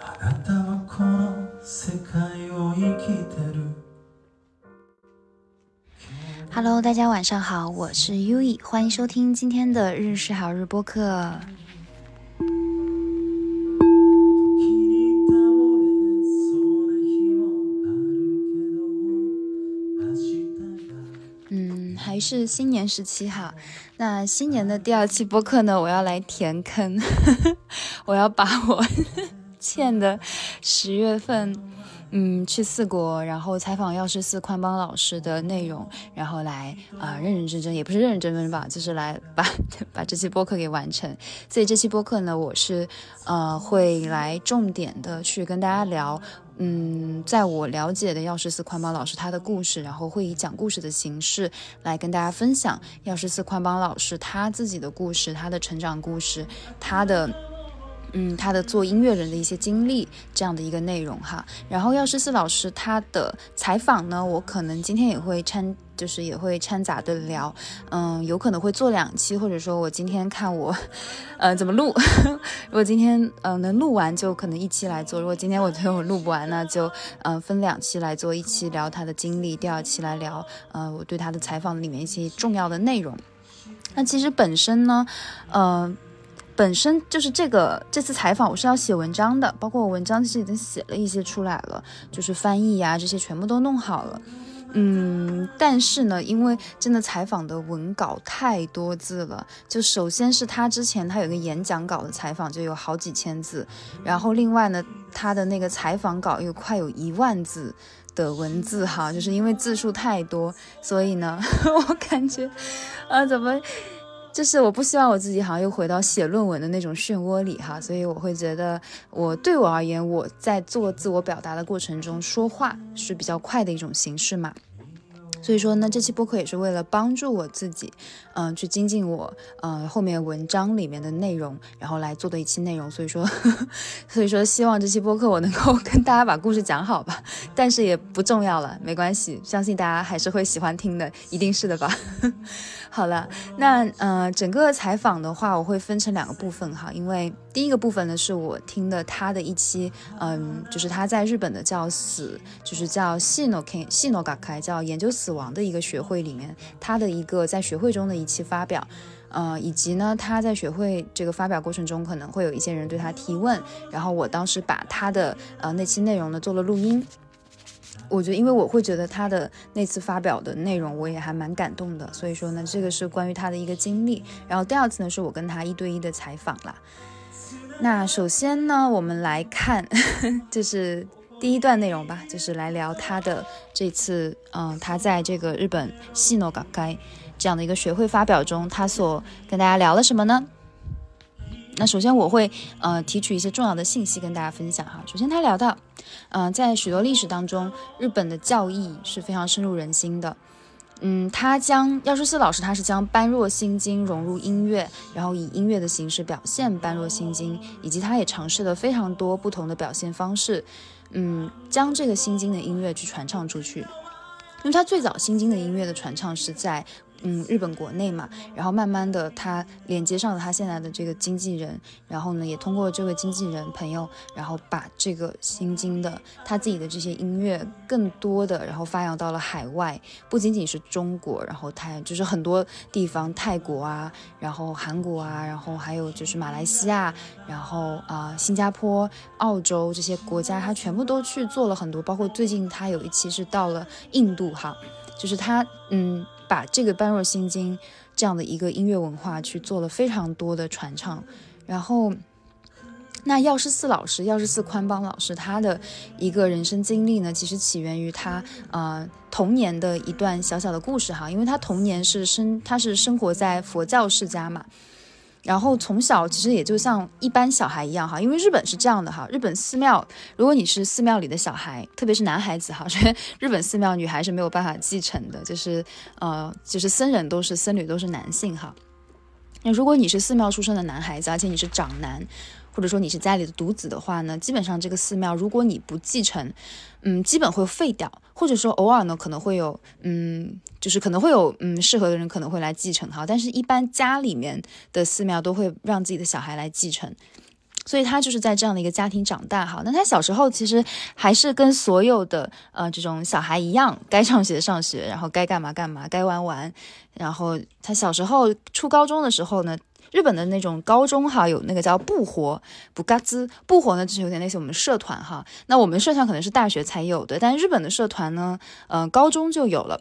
あなたはこの世界を生きてる Hello，大家晚上好，我是 U E，欢迎收听今天的日式好日播客。 是新年时期哈。那新年的第二期播客呢，我要来填坑，我要把我欠的十月份，嗯，去四国，然后采访药师寺宽邦老师的内容，然后来啊、认认真真，也不是认认真真吧，就是来把 把这期播客给完成。所以这期播客呢，我是呃会来重点的去跟大家聊。嗯，在我了解的药师寺宽邦老师他的故事，然后会以讲故事的形式来跟大家分享药师寺宽邦老师他自己的故事、他的成长故事、他的。嗯，他的做音乐人的一些经历，这样的一个内容哈。然后药师寺老师他的采访呢，我可能今天也会掺，就是也会掺杂的聊，嗯，有可能会做两期，或者说我今天看我，呃，怎么录。如果今天呃能录完，就可能一期来做；如果今天我觉得我录不完，那就嗯、呃分两期来做，一期聊他的经历，第二期来聊呃我对他的采访里面一些重要的内容。那其实本身呢，呃。本身就是这个这次采访，我是要写文章的，包括我文章其实已经写了一些出来了，就是翻译呀、这些全部都弄好了。嗯，但是呢，因为真的采访的文稿太多字了，就首先是他之前他有个演讲稿的采访就有好几千字，然后另外呢，他的那个采访稿又快有一万字的文字哈，就是因为字数太多，所以呢，我感觉，啊，怎么？就是我不希望我自己好像又回到写论文的那种漩涡里哈，所以我会觉得我对我而言，我在做自我表达的过程中说话是比较快的一种形式嘛。所以说呢，这期播客也是为了帮助我自己，嗯、去精进我呃后面文章里面的内容，然后来做的一期内容。所以说，呵 呵所以说希望这期播客我能够跟大家把故事讲好吧，但是也不重要了，没关系，相信大家还是会喜欢听的，一定是的吧。好了，那呃，整个采访的话，我会分成两个部分哈，因为第一个部分呢是我听的他的一期，嗯，就是他在日本的叫死，就是叫细诺 K 细诺嘎开，叫研究死亡的一个学会里面，他的一个在学会中的一期发表。呃，以及呢，他在学会这个发表过程中，可能会有一些人对他提问，然后我当时把他的呃那期内容呢做了录音，我觉得，因为我会觉得他的那次发表的内容，我也还蛮感动的，所以说呢，这个是关于他的一个经历。然后第二次呢，是我跟他一对一的采访啦。那首先呢，我们来看，就是第一段内容吧，就是来聊他的这次，嗯、他在这个日本西诺港该这样的一个学会发表中，他所跟大家聊了什么呢？那首先我会呃提取一些重要的信息跟大家分享哈。首先他聊到，嗯、在许多历史当中，日本的教义是非常深入人心的。嗯，他将药师寺老师他是将般若心经融入音乐，然后以音乐的形式表现般若心经，以及他也尝试了非常多不同的表现方式，嗯，将这个心经的音乐去传唱出去。因为他最早心经的音乐的传唱是在嗯日本国内嘛，然后慢慢的他连接上了他现在的这个经纪人，然后呢也通过这位经纪人朋友，然后把这个新经的他自己的这些音乐更多的然后发扬到了海外，不仅仅是中国，然后泰就是很多地方，泰国啊，然后韩国啊，然后还有就是马来西亚，然后啊、新加坡、澳洲这些国家，他全部都去做了很多，包括最近他有一期是到了印度哈，就是他嗯把这个般若心经这样的一个音乐文化去做了非常多的传唱，然后。那药师寺老师，药师寺宽邦老师，他的一个人生经历呢，其实起源于他呃童年的一段小小的故事哈，因为他童年是生他是生活在佛教世家嘛，然后从小其实也就像一般小孩一样哈，因为日本是这样的哈，日本寺庙，如果你是寺庙里的小孩，特别是男孩子哈，所 以日本寺庙女孩是没有办法继承的，就是呃，就是僧人都是僧侣都是男性哈。那如果你是寺庙出生的男孩子，而且你是长男，或者说你是家里的独子的话呢，基本上这个寺庙如果你不继承，嗯，基本会废掉，或者说偶尔呢可能会有，嗯，就是可能会有，嗯，适合的人可能会来继承哈，但是一般家里面的寺庙都会让自己的小孩来继承。所以他就是在这样的一个家庭长大哈。那他小时候其实还是跟所有的呃这种小孩一样，该上学上学，然后该干嘛干嘛，该玩玩。然后他小时候初高中的时候呢，日本的那种高中哈有那个叫不活，不嘎兹不活呢，就是有点类似我们社团哈。那我们社团可能是大学才有的，但日本的社团呢，呃，高中就有了。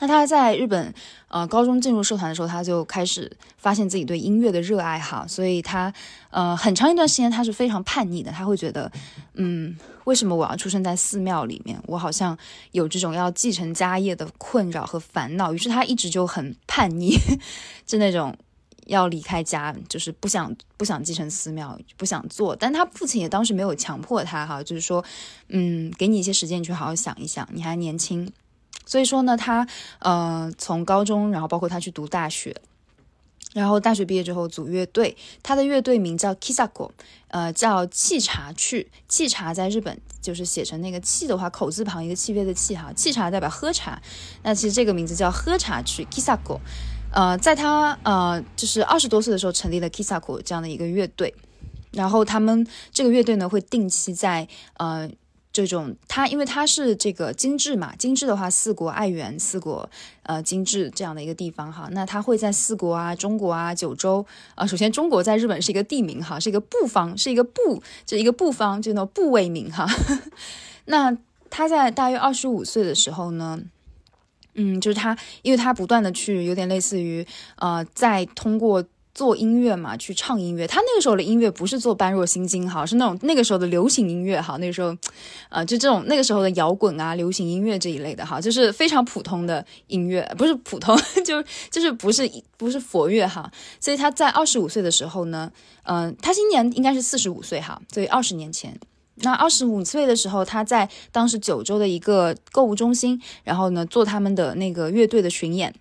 那他在日本，呃，高中进入社团的时候，他就开始发现自己对音乐的热爱哈，所以他，呃，很长一段时间他是非常叛逆的，他会觉得，嗯，为什么我要出生在寺庙里面？我好像有这种要继承家业的困扰和烦恼，于是他一直就很叛逆，就那种要离开家，就是不想不想继承寺庙，不想做。但他父亲也当时没有强迫他哈，就是说，嗯，给你一些时间，你去好好想一想，你还年轻。所以说呢，他呃从高中，然后包括他去读大学，然后大学毕业之后组乐队，他的乐队名叫 Kisako，呃叫沏茶去，沏茶在日本就是写成那个沏的话，口字旁一个契约的契哈，沏茶代表喝茶，那其实这个名字叫喝茶去 Kisako，呃在他呃就是二十多岁的时候成立了 Kisako 这样的一个乐队，然后他们这个乐队呢会定期在呃。这种他，因为他是这个精致嘛，精致的话，四国爱媛、四国呃精致这样的一个地方哈，那他会在四国啊、中国啊、九州啊，首先中国在日本是一个地名哈，是一个部方，是一个部，就一个部方，就那部位名哈。那他在大约二十五岁的时候呢，嗯，就是他，因为他不断的去，有点类似于呃，在通过。做音乐嘛，去唱音乐。他那个时候的音乐不是做般若心经哈，是那种那个时候的流行音乐哈。那个时候，呃，就这种那个时候的摇滚啊、流行音乐这一类的哈，就是非常普通的音乐，不是普通，就就是不是不是佛乐哈。所以他在二十五岁的时候呢，嗯，他今年应该是四十五岁哈，所以二十年前，那二十五岁的时候，他在当时九州的一个购物中心，然后呢做他们的那个乐队的巡演。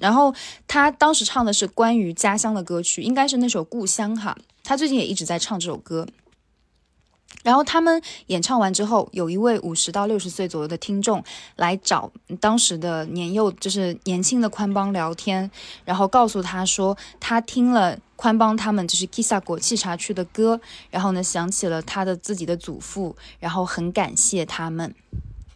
然后他当时唱的是关于家乡的歌曲，应该是那首《故乡》哈。他最近也一直在唱这首歌。然后他们演唱完之后，有一位五十到六十岁左右的听众来找当时的年幼，就是年轻的宽邦聊天，然后告诉他说，他听了宽邦他们就是 Kisa 果沏茶区的歌，然后呢想起了他的自己的祖父，然后很感谢他们。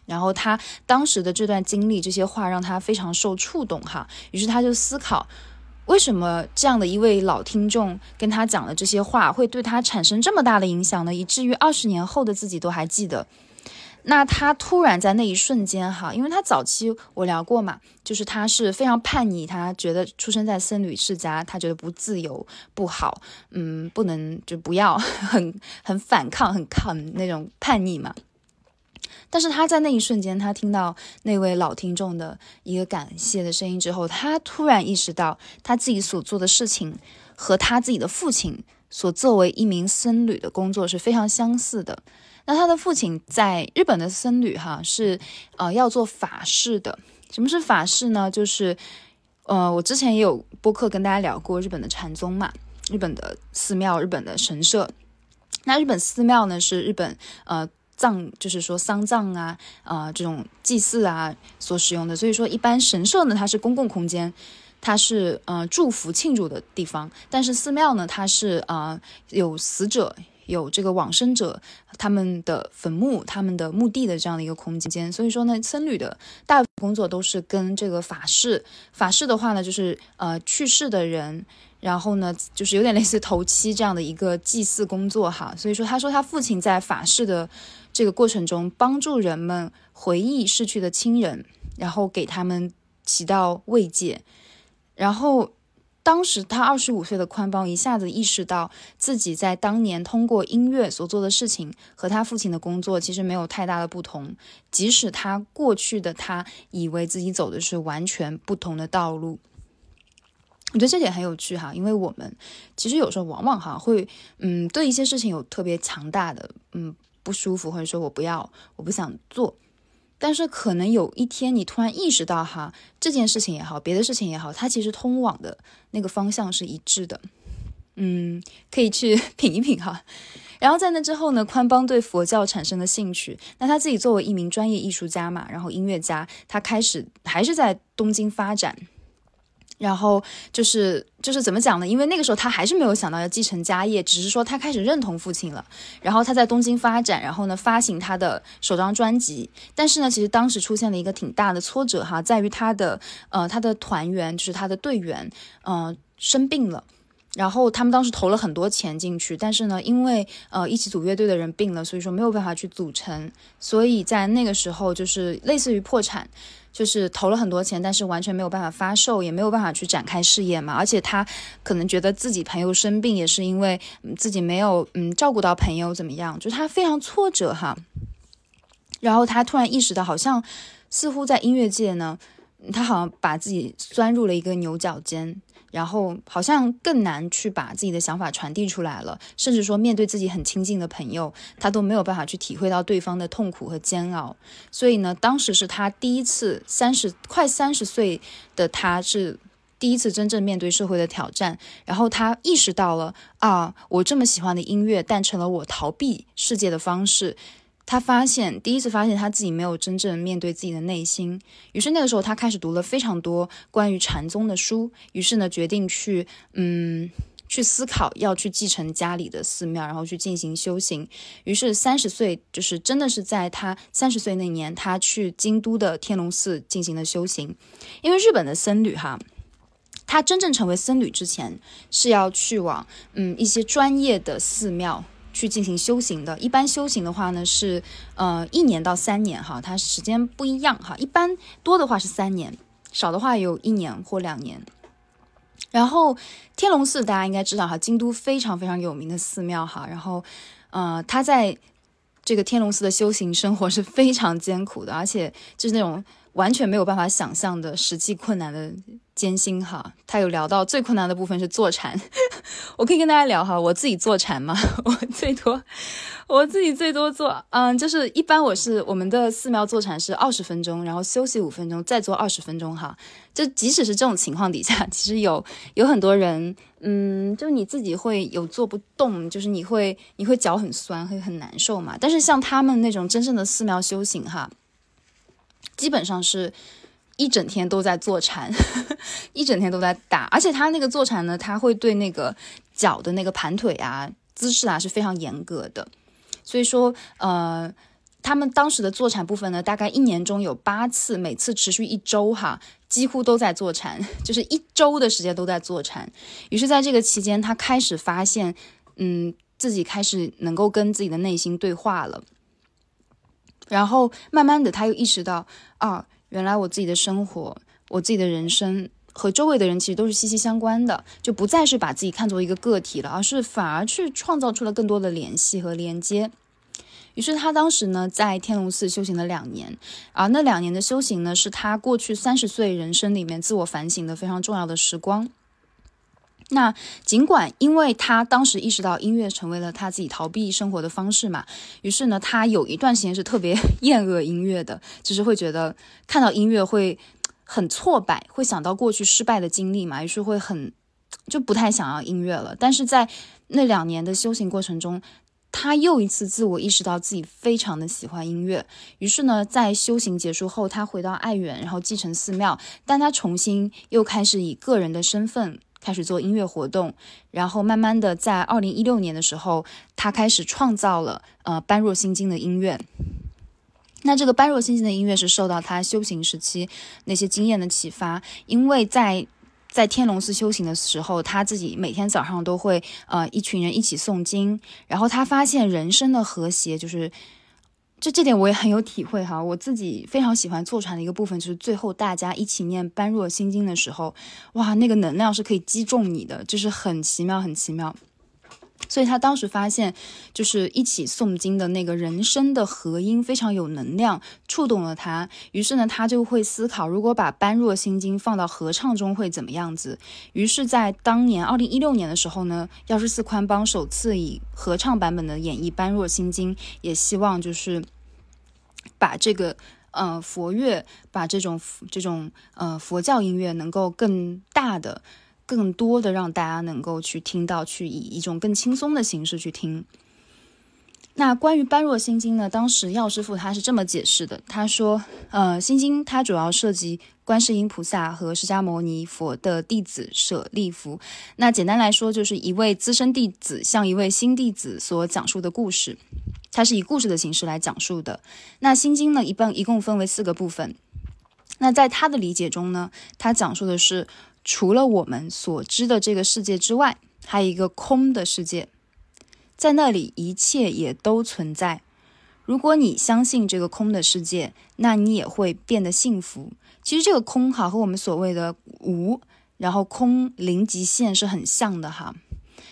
然后他当时的这段经历，这些话让他非常受触动哈。于是他就思考，为什么这样的一位老听众跟他讲的这些话，会对他产生这么大的影响呢？以至于二十年后的自己都还记得。那他突然在那一瞬间哈，因为他早期我聊过嘛，就是他是非常叛逆，他觉得出生在僧侣世家，他觉得不自由不好，嗯，不能就不要，很很反抗，很抗那种叛逆嘛。但是他在那一瞬间，他听到那位老听众的一个感谢的声音之后，他突然意识到他自己所做的事情和他自己的父亲所作为一名僧侣的工作是非常相似的。那他的父亲在日本的僧侣哈是呃要做法事的。什么是法事呢？就是呃我之前也有播客跟大家聊过日本的禅宗嘛，日本的寺庙、日本的神社。那日本寺庙呢是日本呃。葬就是说丧葬啊，啊这种祭祀啊所使用的，所以说一般神社呢它是公共空间，它是呃祝福庆祝的地方，但是寺庙呢它是啊有死者有这个往生者他们的坟墓他们的墓地的这样的一个空间，所以说呢僧侣的大部分工作都是跟这个法事法事的话呢就是呃去世的人。然后呢，就是有点类似头七这样的一个祭祀工作哈，所以说他说他父亲在法事的这个过程中，帮助人们回忆逝去的亲人，然后给他们起到慰藉。然后当时他二十五岁的宽邦一下子意识到自己在当年通过音乐所做的事情和他父亲的工作其实没有太大的不同，即使他过去的他以为自己走的是完全不同的道路。我觉得这点很有趣哈，因为我们其实有时候往往哈会，嗯，对一些事情有特别强大的嗯不舒服，或者说我不要，我不想做，但是可能有一天你突然意识到哈，这件事情也好，别的事情也好，它其实通往的那个方向是一致的，嗯，可以去 品一品哈。然后在那之后呢，宽邦对佛教产生了兴趣，那他自己作为一名专业艺术家嘛，然后音乐家，他开始还是在东京发展。然后就是就是怎么讲呢？因为那个时候他还是没有想到要继承家业，只是说他开始认同父亲了。然后他在东京发展，然后呢发行他的首张专辑。但是呢，其实当时出现了一个挺大的挫折哈，在于他的呃他的团员就是他的队员，嗯生病了。然后他们当时投了很多钱进去，但是呢，因为呃一起组乐队的人病了，所以说没有办法去组成，所以在那个时候就是类似于破产。就是投了很多钱，但是完全没有办法发售，也没有办法去展开事业嘛。而且他可能觉得自己朋友生病，也是因为自己没有嗯照顾到朋友怎么样，就他非常挫折哈。然后他突然意识到，好像似乎在音乐界呢，他好像把自己钻入了一个牛角尖。然后好像更难去把自己的想法传递出来了，甚至说面对自己很亲近的朋友，他都没有办法去体会到对方的痛苦和煎熬。所以呢，当时是他第一次三十快三十岁的他，是第一次真正面对社会的挑战。然后他意识到了啊，我这么喜欢的音乐，但成了我逃避世界的方式。他发现，第一次发现他自己没有真正面对自己的内心，于是那个时候他开始读了非常多关于禅宗的书，于是呢决定去，嗯，去思考要去继承家里的寺庙，然后去进行修行。于是三十岁，就是真的是在他三十岁那年，他去京都的天龙寺进行了修行。因为日本的僧侣哈，他真正成为僧侣之前是要去往嗯一些专业的寺庙。去进行修行的，一般修行的话呢是，呃，一年到三年哈，它时间不一样哈。一般多的话是三年，少的话有一年或两年。然后天龙寺大家应该知道哈，京都非常非常有名的寺庙哈。然后，呃，他在这个天龙寺的修行生活是非常艰苦的，而且就是那种。完全没有办法想象的实际困难的艰辛哈，他有聊到最困难的部分是坐禅，我可以跟大家聊哈，我自己坐禅嘛，我最多我自己最多坐，嗯，就是一般我是我们的寺庙坐禅是二十分钟，然后休息五分钟，再坐二十分钟哈，就即使是这种情况底下，其实有有很多人，嗯，就你自己会有坐不动，就是你会你会脚很酸，会很难受嘛，但是像他们那种真正的寺庙修行哈。基本上是一整天都在坐禅，一整天都在打，而且他那个坐禅呢，他会对那个脚的那个盘腿啊、姿势啊是非常严格的。所以说，呃，他们当时的坐禅部分呢，大概一年中有八次，每次持续一周哈，几乎都在坐禅，就是一周的时间都在坐禅。于是，在这个期间，他开始发现，嗯，自己开始能够跟自己的内心对话了。然后慢慢的，他又意识到，啊，原来我自己的生活，我自己的人生和周围的人其实都是息息相关的，就不再是把自己看作一个个体了，而是反而去创造出了更多的联系和连接。于是他当时呢，在天龙寺修行了两年，而那两年的修行呢，是他过去三十岁人生里面自我反省的非常重要的时光。那尽管因为他当时意识到音乐成为了他自己逃避生活的方式嘛，于是呢，他有一段时间是特别 厌恶音乐的，就是会觉得看到音乐会很挫败，会想到过去失败的经历嘛，于是会很就不太想要音乐了。但是在那两年的修行过程中，他又一次自我意识到自己非常的喜欢音乐，于是呢，在修行结束后，他回到爱媛，然后继承寺庙，但他重新又开始以个人的身份。开始做音乐活动，然后慢慢的在二零一六年的时候，他开始创造了呃般若心经的音乐。那这个般若心经的音乐是受到他修行时期那些经验的启发，因为在在天龙寺修行的时候，他自己每天早上都会呃一群人一起诵经，然后他发现人生的和谐就是。就这点我也很有体会哈，我自己非常喜欢坐船的一个部分，就是最后大家一起念般若心经的时候，哇，那个能量是可以击中你的，就是很奇妙，很奇妙。所以他当时发现，就是一起诵经的那个人声的和音非常有能量，触动了他。于是呢，他就会思考，如果把般若心经放到合唱中会怎么样子。于是，在当年二零一六年的时候呢，药师寺宽邦首次以合唱版本的演绎般若心经，也希望就是把这个呃佛乐，把这种这种呃佛教音乐能够更大的。更多的让大家能够去听到，去以一种更轻松的形式去听。那关于般若心经呢，当时药师傅他是这么解释的，他说，呃，心经它主要涉及观世音菩萨和释迦牟尼佛的弟子舍利弗。那简单来说，就是一位资深弟子向一位新弟子所讲述的故事，它是以故事的形式来讲述的。那心经呢，一般一共分为四个部分。那在他的理解中呢，他讲述的是除了我们所知的这个世界之外，还有一个空的世界。在那里，一切也都存在。如果你相信这个空的世界，那你也会变得幸福。其实这个空哈和我们所谓的无，然后空零极限是很像的哈。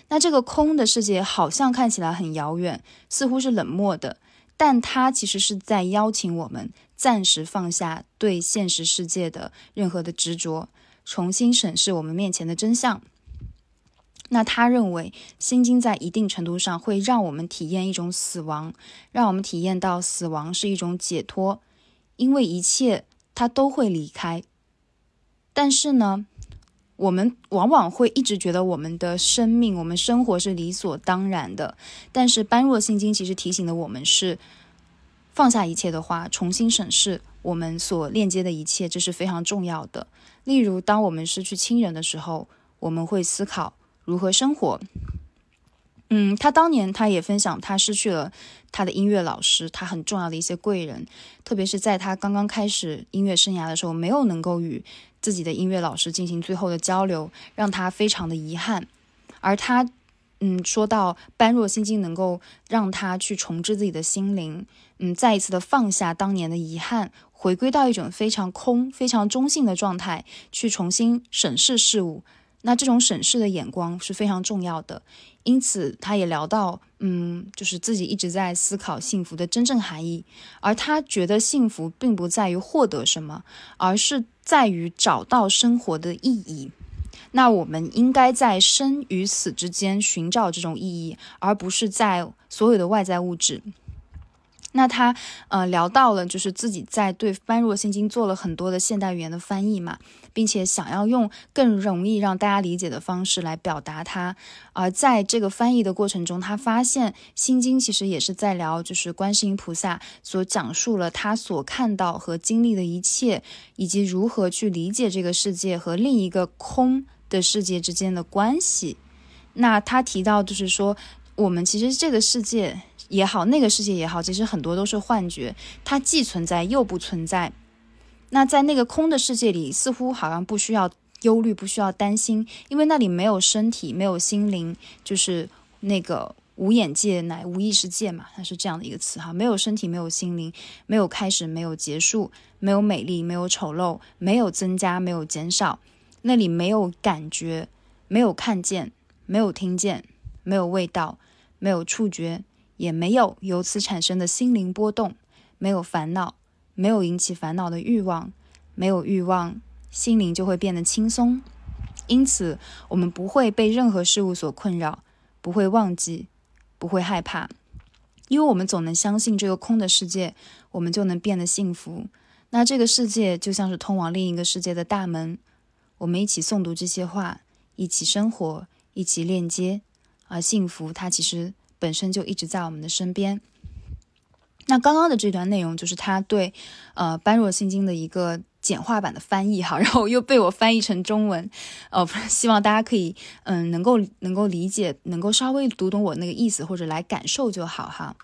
那这个空的世界好像看起来很遥远，似乎是冷漠的，但它其实是在邀请我们暂时放下对现实世界的任何的执着，重新审视我们面前的真相。那他认为，《心经》在一定程度上会让我们体验一种死亡，让我们体验到死亡是一种解脱，因为一切它都会离开。但是呢，我们往往会一直觉得我们的生命、我们生活是理所当然的。但是《般若心经》其实提醒的我们是，放下一切的话，重新审视我们所链接的一切，这是非常重要的。例如，当我们失去亲人的时候，我们会思考。如何生活？嗯，他当年他也分享，他失去了他的音乐老师，他很重要的一些贵人，特别是在他刚刚开始音乐生涯的时候，没有能够与自己的音乐老师进行最后的交流，让他非常的遗憾。而他，嗯，说到《般若心经》能够让他去重置自己的心灵，嗯，再一次的放下当年的遗憾，回归到一种非常空、非常中性的状态，去重新审视事物。那这种审视的眼光是非常重要的，因此他也聊到，嗯，就是自己一直在思考幸福的真正含义，而他觉得幸福并不在于获得什么，而是在于找到生活的意义。那我们应该在生与死之间寻找这种意义，而不是在所有的外在物质。那他呃聊到了，就是自己在对《般若心经》做了很多的现代语言的翻译嘛，并且想要用更容易让大家理解的方式来表达它。而在这个翻译的过程中，他发现《心经》其实也是在聊，就是观世音菩萨所讲述了他所看到和经历的一切，以及如何去理解这个世界和另一个空的世界之间的关系。那他提到，就是说我们其实这个世界。也好，那个世界也好，其实很多都是幻觉，它既存在又不存在。那在那个空的世界里，似乎好像不需要忧虑，不需要担心，因为那里没有身体，没有心灵，就是那个无眼界乃无意识界嘛，它是这样的一个词哈，没有身体，没有心灵，没有开始，没有结束，没有美丽，没有丑陋，没有增加，没有减少，那里没有感觉，没有看见，没有听见，没有味道，没有触觉。也没有由此产生的心灵波动，没有烦恼，没有引起烦恼的欲望，没有欲望，心灵就会变得轻松。因此，我们不会被任何事物所困扰，不会忘记，不会害怕，因为我们总能相信这个空的世界，我们就能变得幸福。那这个世界就像是通往另一个世界的大门，我们一起诵读这些话，一起生活，一起链接，而幸福它其实。本身就一直在我们的身边。那刚刚的这段内容就是他对呃《般若心经》的一个简化版的翻译哈，然后又被我翻译成中文，呃，希望大家可以嗯能够能够理解，能够稍微读懂我那个意思或者来感受就好哈。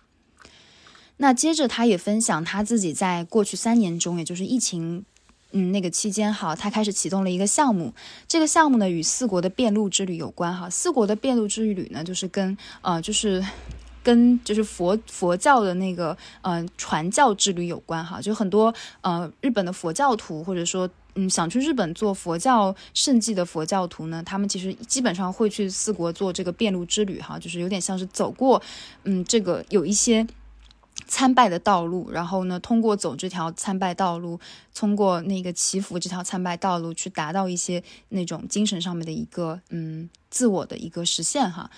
那接着他也分享他自己在过去三年中，也就是疫情。嗯，那个期间哈，他开始启动了一个项目。这个项目呢，与四国的遍路之旅有关哈。四国的遍路之旅呢，就是跟呃，就是跟就是佛佛教的那个呃传教之旅有关哈。就很多呃日本的佛教徒，或者说嗯想去日本做佛教圣迹的佛教徒呢，他们其实基本上会去四国做这个遍路之旅哈，就是有点像是走过嗯这个有一些。参拜的道路，然后呢，通过走这条参拜道路，通过那个祈福这条参拜道路，去达到一些那种精神上面的一个嗯自我的一个实现哈。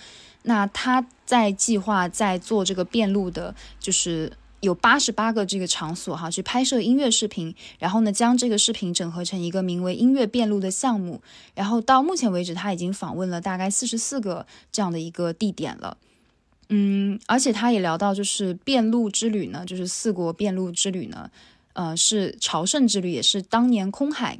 那他在计划在做这个变路的，就是有八十八个这个场所哈，去拍摄音乐视频，然后呢，将这个视频整合成一个名为“音乐变路”的项目。然后到目前为止，他已经访问了大概四十四个这样的一个地点了。嗯，而且他也聊到，就是遍路之旅呢，就是四国遍路之旅呢，呃，是朝圣之旅，也是当年空海。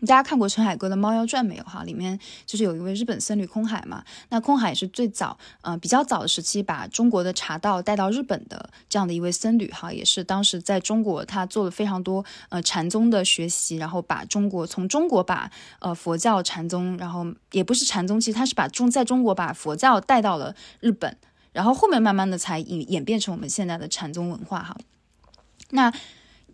大家看过陈海歌的《猫妖传》没有哈？里面就是有一位日本僧侣空海嘛。那空海是最早，呃，比较早的时期把中国的茶道带到日本的这样的一位僧侣哈，也是当时在中国他做了非常多呃禅宗的学习，然后把中国从中国把呃佛教禅宗，然后也不是禅宗，其实他是把中在中国把佛教带到了日本，然后后面慢慢的才演演变成我们现在的禅宗文化哈。那。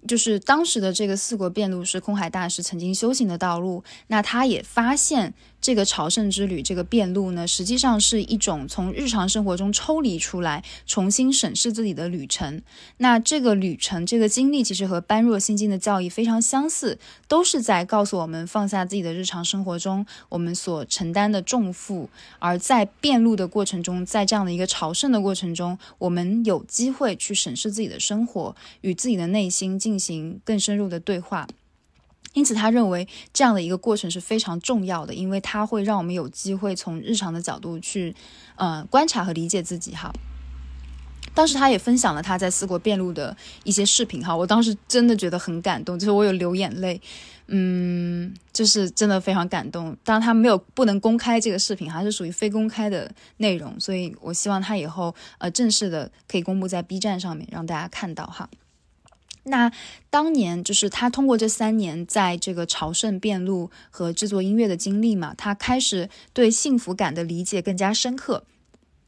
就是当时的这个四国遍路是空海大师曾经修行的道路，那他也发现。这个朝圣之旅，这个变路呢，实际上是一种从日常生活中抽离出来，重新审视自己的旅程。那这个旅程，这个经历，其实和《般若心经》的教义非常相似，都是在告诉我们放下自己的日常生活中我们所承担的重负，而在变路的过程中，在这样的一个朝圣的过程中，我们有机会去审视自己的生活，与自己的内心进行更深入的对话。因此，他认为这样的一个过程是非常重要的，因为它会让我们有机会从日常的角度去，呃，观察和理解自己。哈，当时他也分享了他在四国辩路的一些视频。哈，我当时真的觉得很感动，就是我有流眼泪，嗯，就是真的非常感动。当然，他没有不能公开这个视频，还是属于非公开的内容，所以我希望他以后呃正式的可以公布在 B 站上面，让大家看到哈。那当年就是他通过这三年在这个朝圣遍路和制作音乐的经历嘛，他开始对幸福感的理解更加深刻。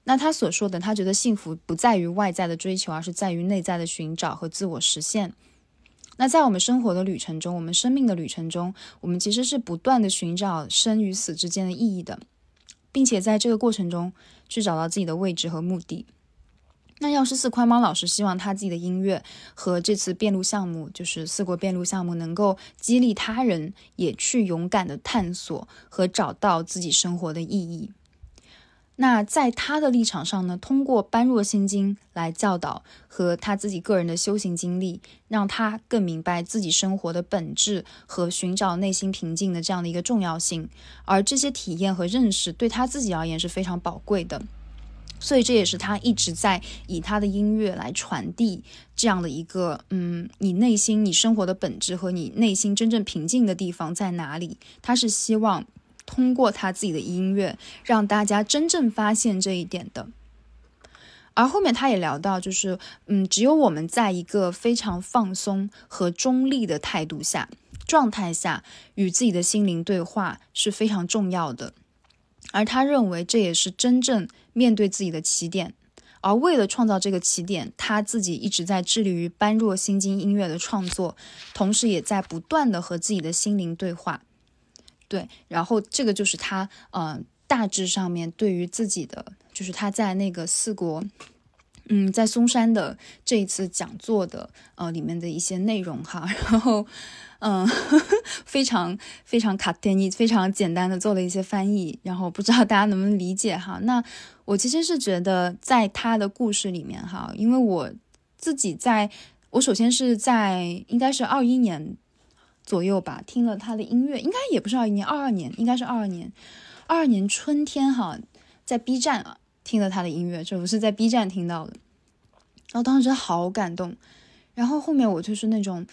那他所说的，他觉得幸福不在于外在的追求，而是在于内在的寻找和自我实现。那在我们生活的旅程中，我们生命的旅程中，我们其实是不断的寻找生与死之间的意义的，并且在这个过程中去找到自己的位置和目的。那药师寺宽邦老师希望他自己的音乐和这次辩路项目，就是四国辩路项目，能够激励他人也去勇敢的探索和找到自己生活的意义。那在他的立场上呢，通过《般若心经》来教导和他自己个人的修行经历，让他更明白自己生活的本质和寻找内心平静的这样的一个重要性。而这些体验和认识对他自己而言是非常宝贵的。所以这也是他一直在以他的音乐来传递这样的一个，嗯，你内心、你生活的本质和你内心真正平静的地方在哪里？他是希望通过他自己的音乐让大家真正发现这一点的。而后面他也聊到，就是，嗯，只有我们在一个非常放松和中立的态度下、状态下，与自己的心灵对话是非常重要的。而他认为这也是真正面对自己的起点，而为了创造这个起点，他自己一直在致力于般若心经音乐的创作，同时也在不断的和自己的心灵对话。对，然后这个就是他，嗯，大致上面对于自己的，就是他在那个四国，嗯，在嵩山的这一次讲座的，呃，里面的一些内容哈，然后。嗯，非常非常卡电尼，非常简单的做了一些翻译，然后不知道大家能不能理解哈。那我其实是觉得，在他的故事里面哈，因为我自己在，我首先是在应该是二一年左右吧，听了他的音乐，应该也不是二一年，二二年应该是二二年，二二年春天哈，在 B 站啊听了他的音乐，这我是在 B 站听到的，然后当时好感动，然后后面我就是那种。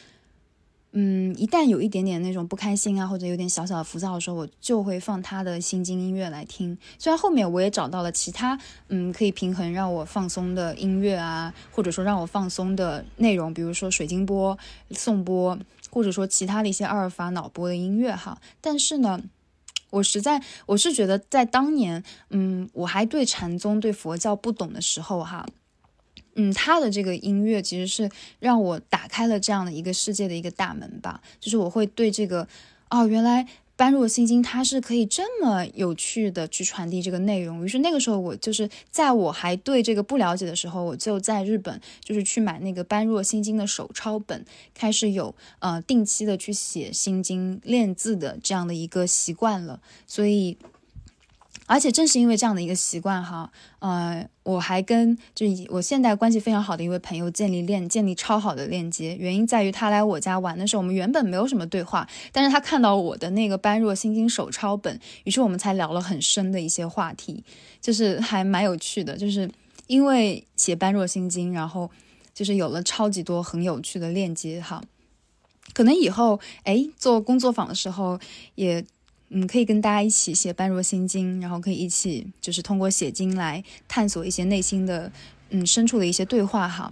嗯，一旦有一点点那种不开心啊，或者有点小小的浮躁的时候，我就会放他的心经音乐来听。虽然后面我也找到了其他，嗯，可以平衡让我放松的音乐啊，或者说让我放松的内容，比如说水晶波、颂钵，或者说其他的一些阿尔法脑波的音乐哈。但是呢，我实在我是觉得在当年，嗯，我还对禅宗、对佛教不懂的时候哈。嗯，他的这个音乐其实是让我打开了这样的一个世界的一个大门吧，就是我会对这个，哦，原来般若心经它是可以这么有趣的去传递这个内容。于是那个时候我就是在我还对这个不了解的时候，我就在日本就是去买那个般若心经的手抄本，开始有呃定期的去写心经练字的这样的一个习惯了。所以。而且正是因为这样的一个习惯哈，呃，我还跟就我现在关系非常好的一位朋友建立链建立超好的链接，原因在于他来我家玩的时候，我们原本没有什么对话，但是他看到我的那个般若心经手抄本，于是我们才聊了很深的一些话题，就是还蛮有趣的，就是。因为写《般若心经》，然后就是有了超级多很有趣的链接哈。可能以后哎做工作坊的时候也嗯可以跟大家一起写《般若心经》，然后可以一起就是通过写经来探索一些内心的嗯深处的一些对话哈。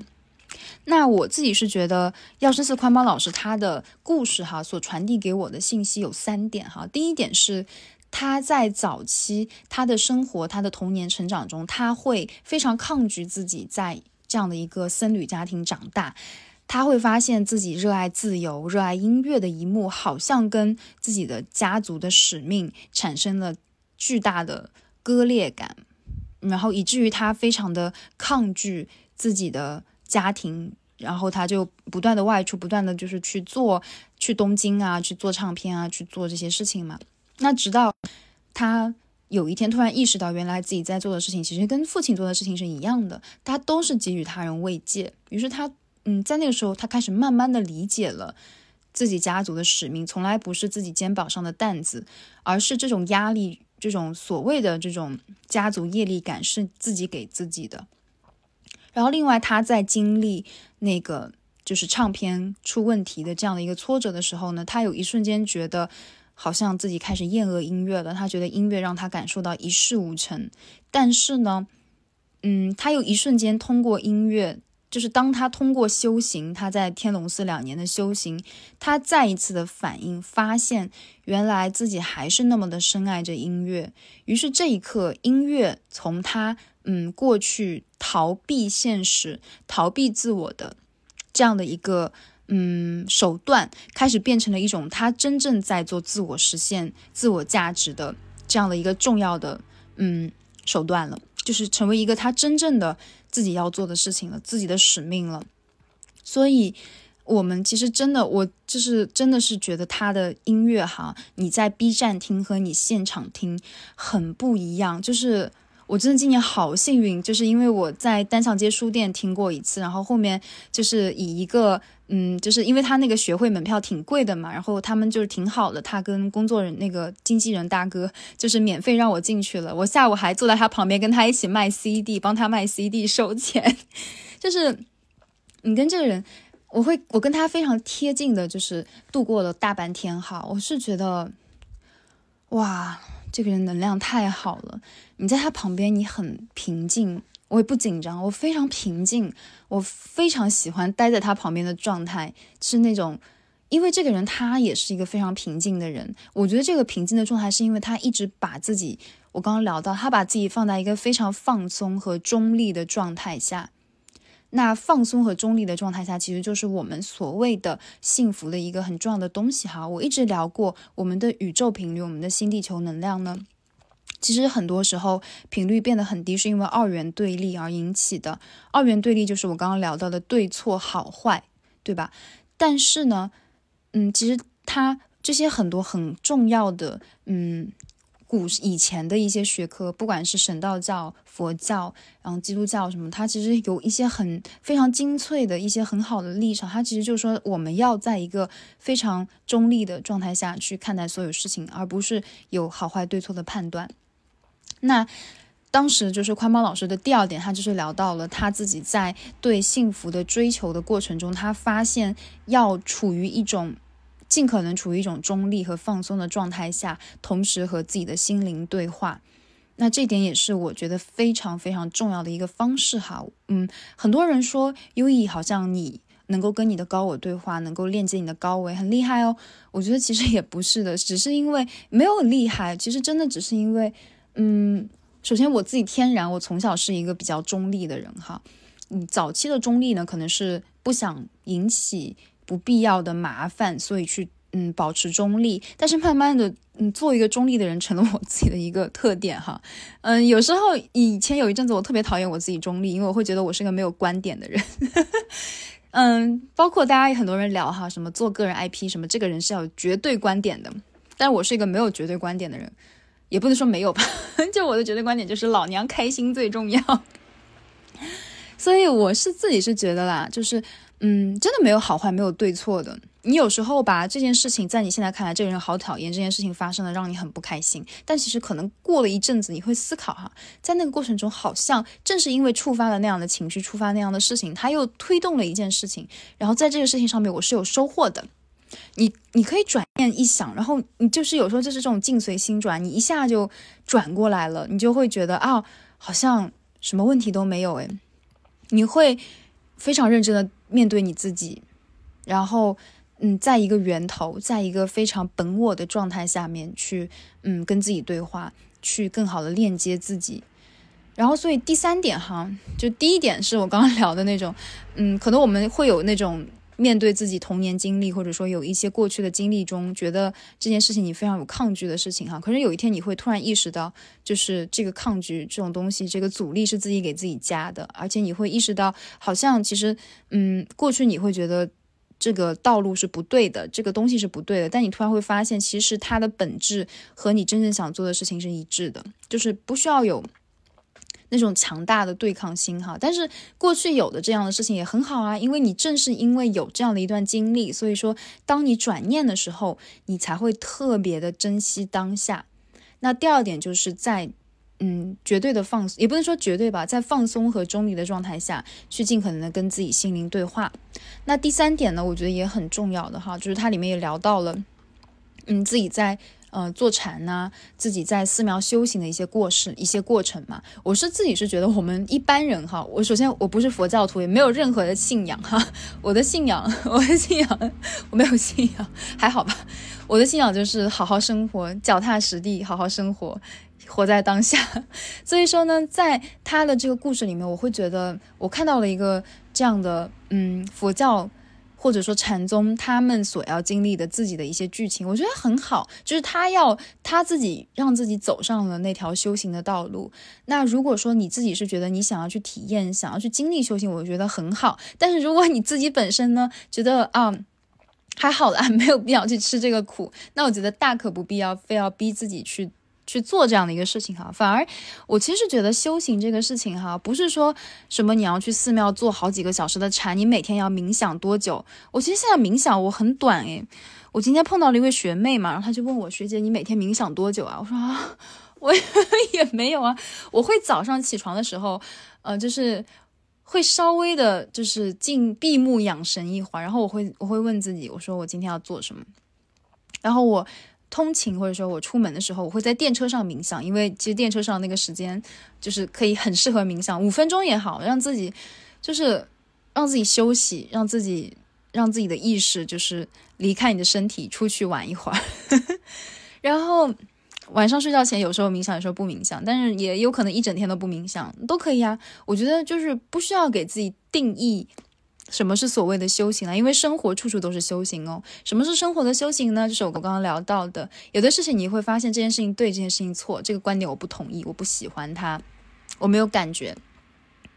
那我自己是觉得药师寺宽邦老师他的故事哈所传递给我的信息有三点哈。第一点是他在早期他的生活他的童年成长中，他会非常抗拒自己在这样的一个僧侣家庭长大。他会发现自己热爱自由、热爱音乐的一幕，好像跟自己的家族的使命产生了巨大的割裂感，然后以至于他非常的抗拒自己的家庭，然后他就不断的外出，不断的就是去做，去东京啊，去做唱片啊，去做这些事情嘛。那直到他有一天突然意识到，原来自己在做的事情其实跟父亲做的事情是一样的，他都是给予他人慰藉，于是他。嗯，在那个时候，他开始慢慢的理解了自己家族的使命，从来不是自己肩膀上的担子，而是这种压力，这种所谓的这种家族业力感是自己给自己的。然后，另外他在经历那个就是唱片出问题的这样的一个挫折的时候呢，他有一瞬间觉得好像自己开始厌恶音乐了，他觉得音乐让他感受到一事无成。但是呢，嗯，他又一瞬间通过音乐。就是当他通过修行，他在天龙寺两年的修行，他再一次的反应，发现原来自己还是那么的深爱着音乐。于是这一刻，音乐从他嗯过去逃避现实、逃避自我的这样的一个嗯手段，开始变成了一种他真正在做自我实现、自我价值的这样的一个重要的嗯手段了，就是成为一个他真正的。自己要做的事情了，自己的使命了，所以，我们其实真的，我就是真的是觉得他的音乐哈，你在 B 站听和你现场听很不一样，就是。我真的今年好幸运，就是因为我在单向街书店听过一次，然后后面就是以一个嗯，就是因为他那个学会门票挺贵的嘛，然后他们就是挺好的，他跟工作人那个经纪人大哥就是免费让我进去了，我下午还坐在他旁边跟他一起卖 CD，帮他卖 CD 收钱，就是你跟这个人，我会我跟他非常贴近的，就是度过了大半天哈，我是觉得哇。这个人能量太好了，你在他旁边，你很平静，我也不紧张，我非常平静，我非常喜欢待在他旁边的状态，是那种，因为这个人他也是一个非常平静的人，我觉得这个平静的状态是因为他一直把自己，我刚刚聊到，他把自己放在一个非常放松和中立的状态下。那放松和中立的状态下，其实就是我们所谓的幸福的一个很重要的东西哈。我一直聊过我们的宇宙频率，我们的新地球能量呢，其实很多时候频率变得很低，是因为二元对立而引起的。二元对立就是我刚刚聊到的对错好坏，对吧？但是呢，嗯，其实它这些很多很重要的，嗯。古以前的一些学科，不管是神道教、佛教，然后基督教什么，它其实有一些很非常精粹的一些很好的立场。它其实就是说，我们要在一个非常中立的状态下去看待所有事情，而不是有好坏对错的判断。那当时就是宽邦老师的第二点，他就是聊到了他自己在对幸福的追求的过程中，他发现要处于一种。尽可能处于一种中立和放松的状态下，同时和自己的心灵对话。那这点也是我觉得非常非常重要的一个方式哈。嗯，很多人说优异好像你能够跟你的高我对话，能够链接你的高维，很厉害哦。我觉得其实也不是的，只是因为没有厉害，其实真的只是因为，嗯，首先我自己天然我从小是一个比较中立的人哈。嗯，早期的中立呢，可能是不想引起。不必要的麻烦，所以去嗯保持中立，但是慢慢的嗯做一个中立的人成了我自己的一个特点哈，嗯有时候以前有一阵子我特别讨厌我自己中立，因为我会觉得我是一个没有观点的人，嗯包括大家也很多人聊哈什么做个人 IP 什么这个人是要有绝对观点的，但我是一个没有绝对观点的人，也不能说没有吧，就我的绝对观点就是老娘开心最重要，所以我是自己是觉得啦，就是。嗯，真的没有好坏，没有对错的。你有时候吧，这件事情在你现在看来，这个人好讨厌，这件事情发生了让你很不开心。但其实可能过了一阵子，你会思考哈，在那个过程中，好像正是因为触发了那样的情绪，触发那样的事情，它又推动了一件事情。然后在这个事情上面，我是有收获的。你你可以转念一想，然后你就是有时候就是这种境随心转，你一下就转过来了，你就会觉得啊，好像什么问题都没有诶，你会非常认真的面对你自己，然后。嗯，在一个源头，在一个非常本我的状态下面去，嗯，跟自己对话，去更好的链接自己。然后，所以第三点哈，就第一点是我刚刚聊的那种，嗯，可能我们会有那种面对自己童年经历，或者说有一些过去的经历中，觉得这件事情你非常有抗拒的事情哈。可是有一天你会突然意识到，就是这个抗拒这种东西，这个阻力是自己给自己加的，而且你会意识到，好像其实，嗯，过去你会觉得。这个道路是不对的，这个东西是不对的，但你突然会发现，其实它的本质和你真正想做的事情是一致的，就是不需要有那种强大的对抗心哈。但是过去有的这样的事情也很好啊，因为你正是因为有这样的一段经历，所以说当你转念的时候，你才会特别的珍惜当下。那第二点就是在。嗯，绝对的放松也不能说绝对吧，在放松和中离的状态下去尽可能的跟自己心灵对话。那第三点呢，我觉得也很重要的哈，就是它里面也聊到了，嗯，自己在呃坐禅呐，自己在寺庙修行的一些过事、一些过程嘛。我是自己是觉得我们一般人哈，我首先我不是佛教徒，也没有任何的信仰哈，我的信仰，我的信仰，我没有信仰，还好吧。我的信仰就是好好生活，脚踏实地，好好生活。活在当下，所以说呢，在他的这个故事里面，我会觉得我看到了一个这样的，嗯，佛教或者说禅宗他们所要经历的自己的一些剧情，我觉得很好，就是他要他自己让自己走上了那条修行的道路。那如果说你自己是觉得你想要去体验、想要去经历修行，我觉得很好。但是如果你自己本身呢，觉得啊还好啦，没有必要去吃这个苦，那我觉得大可不必要非要逼自己去。去做这样的一个事情哈，反而我其实觉得修行这个事情哈，不是说什么你要去寺庙做好几个小时的禅，你每天要冥想多久？我其实现在冥想我很短诶，我今天碰到了一位学妹嘛，然后她就问我学姐你每天冥想多久啊？我说啊，我 也没有啊，我会早上起床的时候，呃，就是会稍微的，就是静闭目养神一会儿，然后我会我会问自己，我说我今天要做什么，然后我。通勤或者说我出门的时候，我会在电车上冥想，因为其实电车上那个时间就是可以很适合冥想，五分钟也好，让自己就是让自己休息，让自己让自己的意识就是离开你的身体，出去玩一会儿。然后晚上睡觉前有时候冥想，有时候不冥想，但是也有可能一整天都不冥想，都可以啊。我觉得就是不需要给自己定义。什么是所谓的修行啊？因为生活处处都是修行哦。什么是生活的修行呢？就是我刚刚聊到的，有的事情你会发现这件事情对，这件事情错，这个观点我不同意，我不喜欢它，我没有感觉，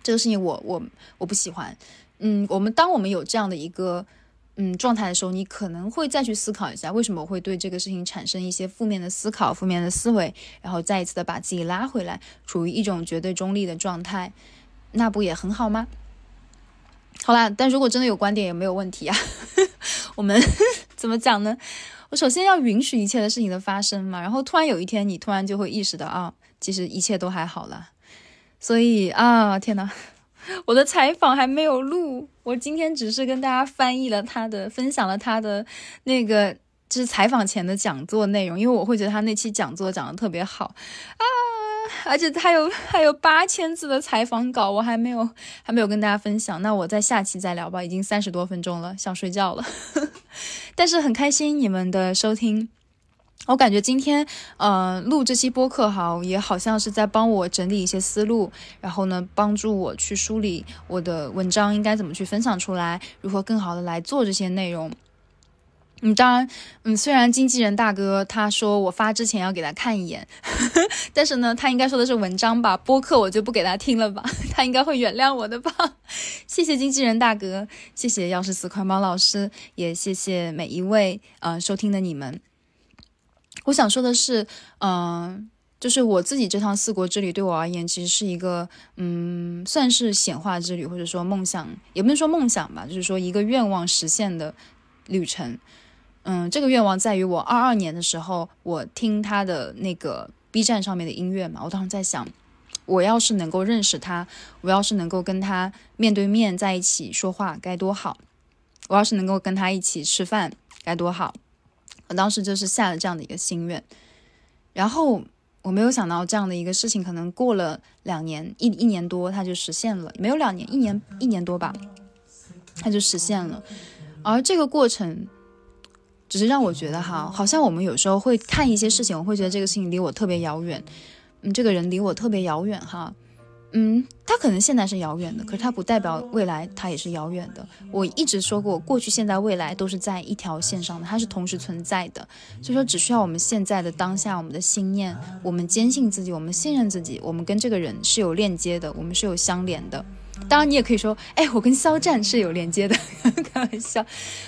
这个事情我我我不喜欢。嗯，我们当我们有这样的一个嗯状态的时候，你可能会再去思考一下，为什么我会对这个事情产生一些负面的思考、负面的思维，然后再一次的把自己拉回来，处于一种绝对中立的状态，那不也很好吗？好啦，但如果真的有观点也没有问题啊。我们 怎么讲呢？我首先要允许一切的事情的发生嘛。然后突然有一天，你突然就会意识到啊，其实一切都还好了。所以啊，天呐，我的采访还没有录，我今天只是跟大家翻译了他的，分享了他的那个就是采访前的讲座内容，因为我会觉得他那期讲座讲的特别好啊。而且还有还有八千字的采访稿，我还没有还没有跟大家分享。那我在下期再聊吧，已经三十多分钟了，想睡觉了。但是很开心你们的收听，我感觉今天呃录这期播客哈，也好像是在帮我整理一些思路，然后呢帮助我去梳理我的文章应该怎么去分享出来，如何更好的来做这些内容。嗯，当然，嗯，虽然经纪人大哥他说我发之前要给他看一眼，但是呢，他应该说的是文章吧，播客我就不给他听了吧，他应该会原谅我的吧。谢谢经纪人大哥，谢谢药师寺宽猫老师，也谢谢每一位呃收听的你们。我想说的是，嗯，就是我自己这趟四国之旅对我而言，其实是一个嗯，算是显化之旅，或者说梦想，也不能说梦想吧，就是说一个愿望实现的。旅程。嗯，这个愿望在于我二二年的时候，我听他的那个 B 站上面的音乐嘛，我当时在想，我要是能够认识他，我要是能够跟他面对面在一起说话，该多好！我要是能够跟他一起吃饭，该多好！我当时就是下了这样的一个心愿，然后我没有想到这样的一个事情，可能过了两年一一年多，它就实现了，没有两年，一年一年多吧，它就实现了，而这个过程。只是让我觉得哈，好像我们有时候会看一些事情，我会觉得这个事情离我特别遥远，嗯，这个人离我特别遥远哈，嗯，他可能现在是遥远的，可是他不代表未来他也是遥远的。我一直说过，过去、现在、未来都是在一条线上的，它是同时存在的。所以说，只需要我们现在的当下，我们的心念，我们坚信自己，我们信任自己，我们跟这个人是有链接的，我们是有相连的。当然，你也可以说，哎，我跟肖战是有连接的，开玩笑。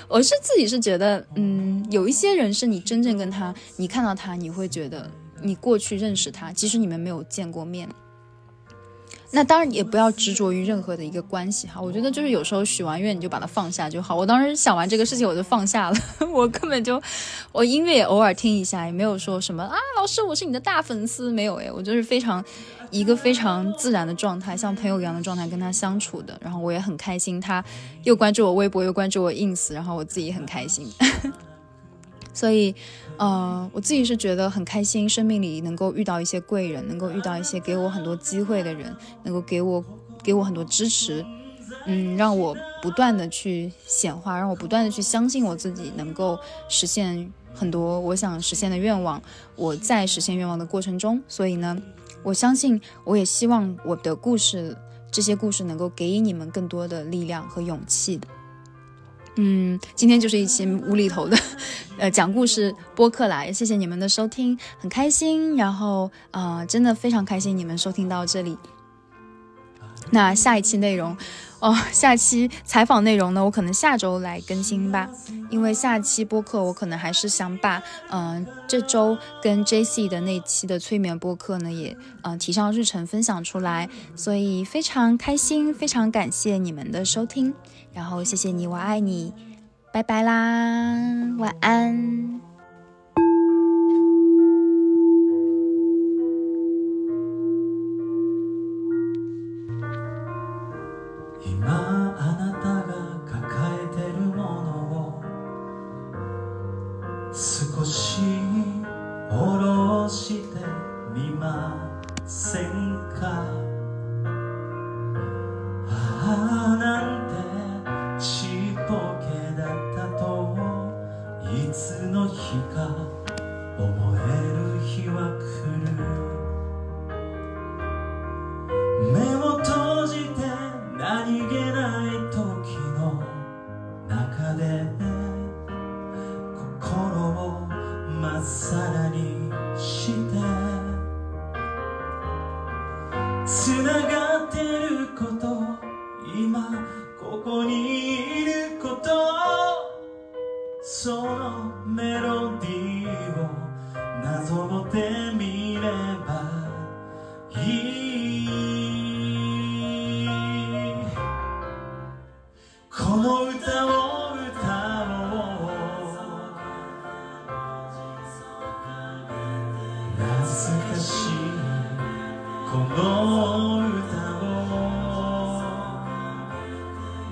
我是自己是觉得，嗯，有一些人是你真正跟他，你看到他，你会觉得你过去认识他，即使你们没有见过面。那当然也不要执着于任何的一个关系哈，我觉得就是有时候许完愿你就把它放下就好。我当时想完这个事情我就放下了，我根本就我音乐也偶尔听一下，也没有说什么啊，老师我是你的大粉丝，没有哎，我就是非常一个非常自然的状态，像朋友一样的状态跟他相处的，然后我也很开心，他又关注我微博又关注我 ins，然后我自己很开心，所以。呃，我自己是觉得很开心，生命里能够遇到一些贵人，能够遇到一些给我很多机会的人，能够给我给我很多支持，嗯，让我不断的去显化，让我不断的去相信我自己能够实现很多我想实现的愿望。我在实现愿望的过程中，所以呢，我相信，我也希望我的故事，这些故事能够给予你们更多的力量和勇气。嗯，今天就是一期无厘头的，呃，讲故事播客啦。谢谢你们的收听，很开心。然后啊，真的非常开心你们收听到这里。那下一期内容，哦，下期采访内容呢，我可能下周来更新吧。因为下期播客我可能还是想把，嗯，这周跟 J C 的那期的催眠播客呢，也嗯提上日程分享出来。所以非常开心，非常感谢你们的收听。然后谢谢你，我爱你，拜拜啦，晚安。今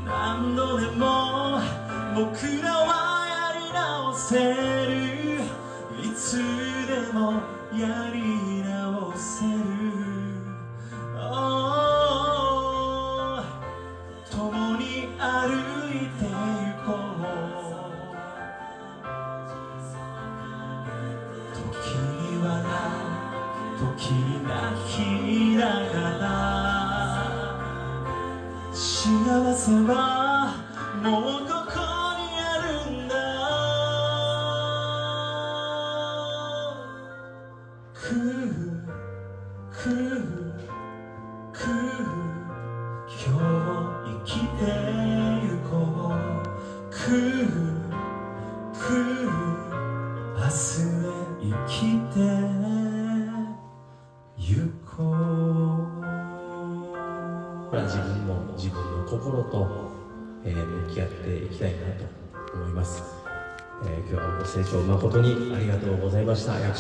何度でも僕らはやり直せる。いつでもやり直自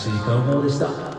石井川直でした。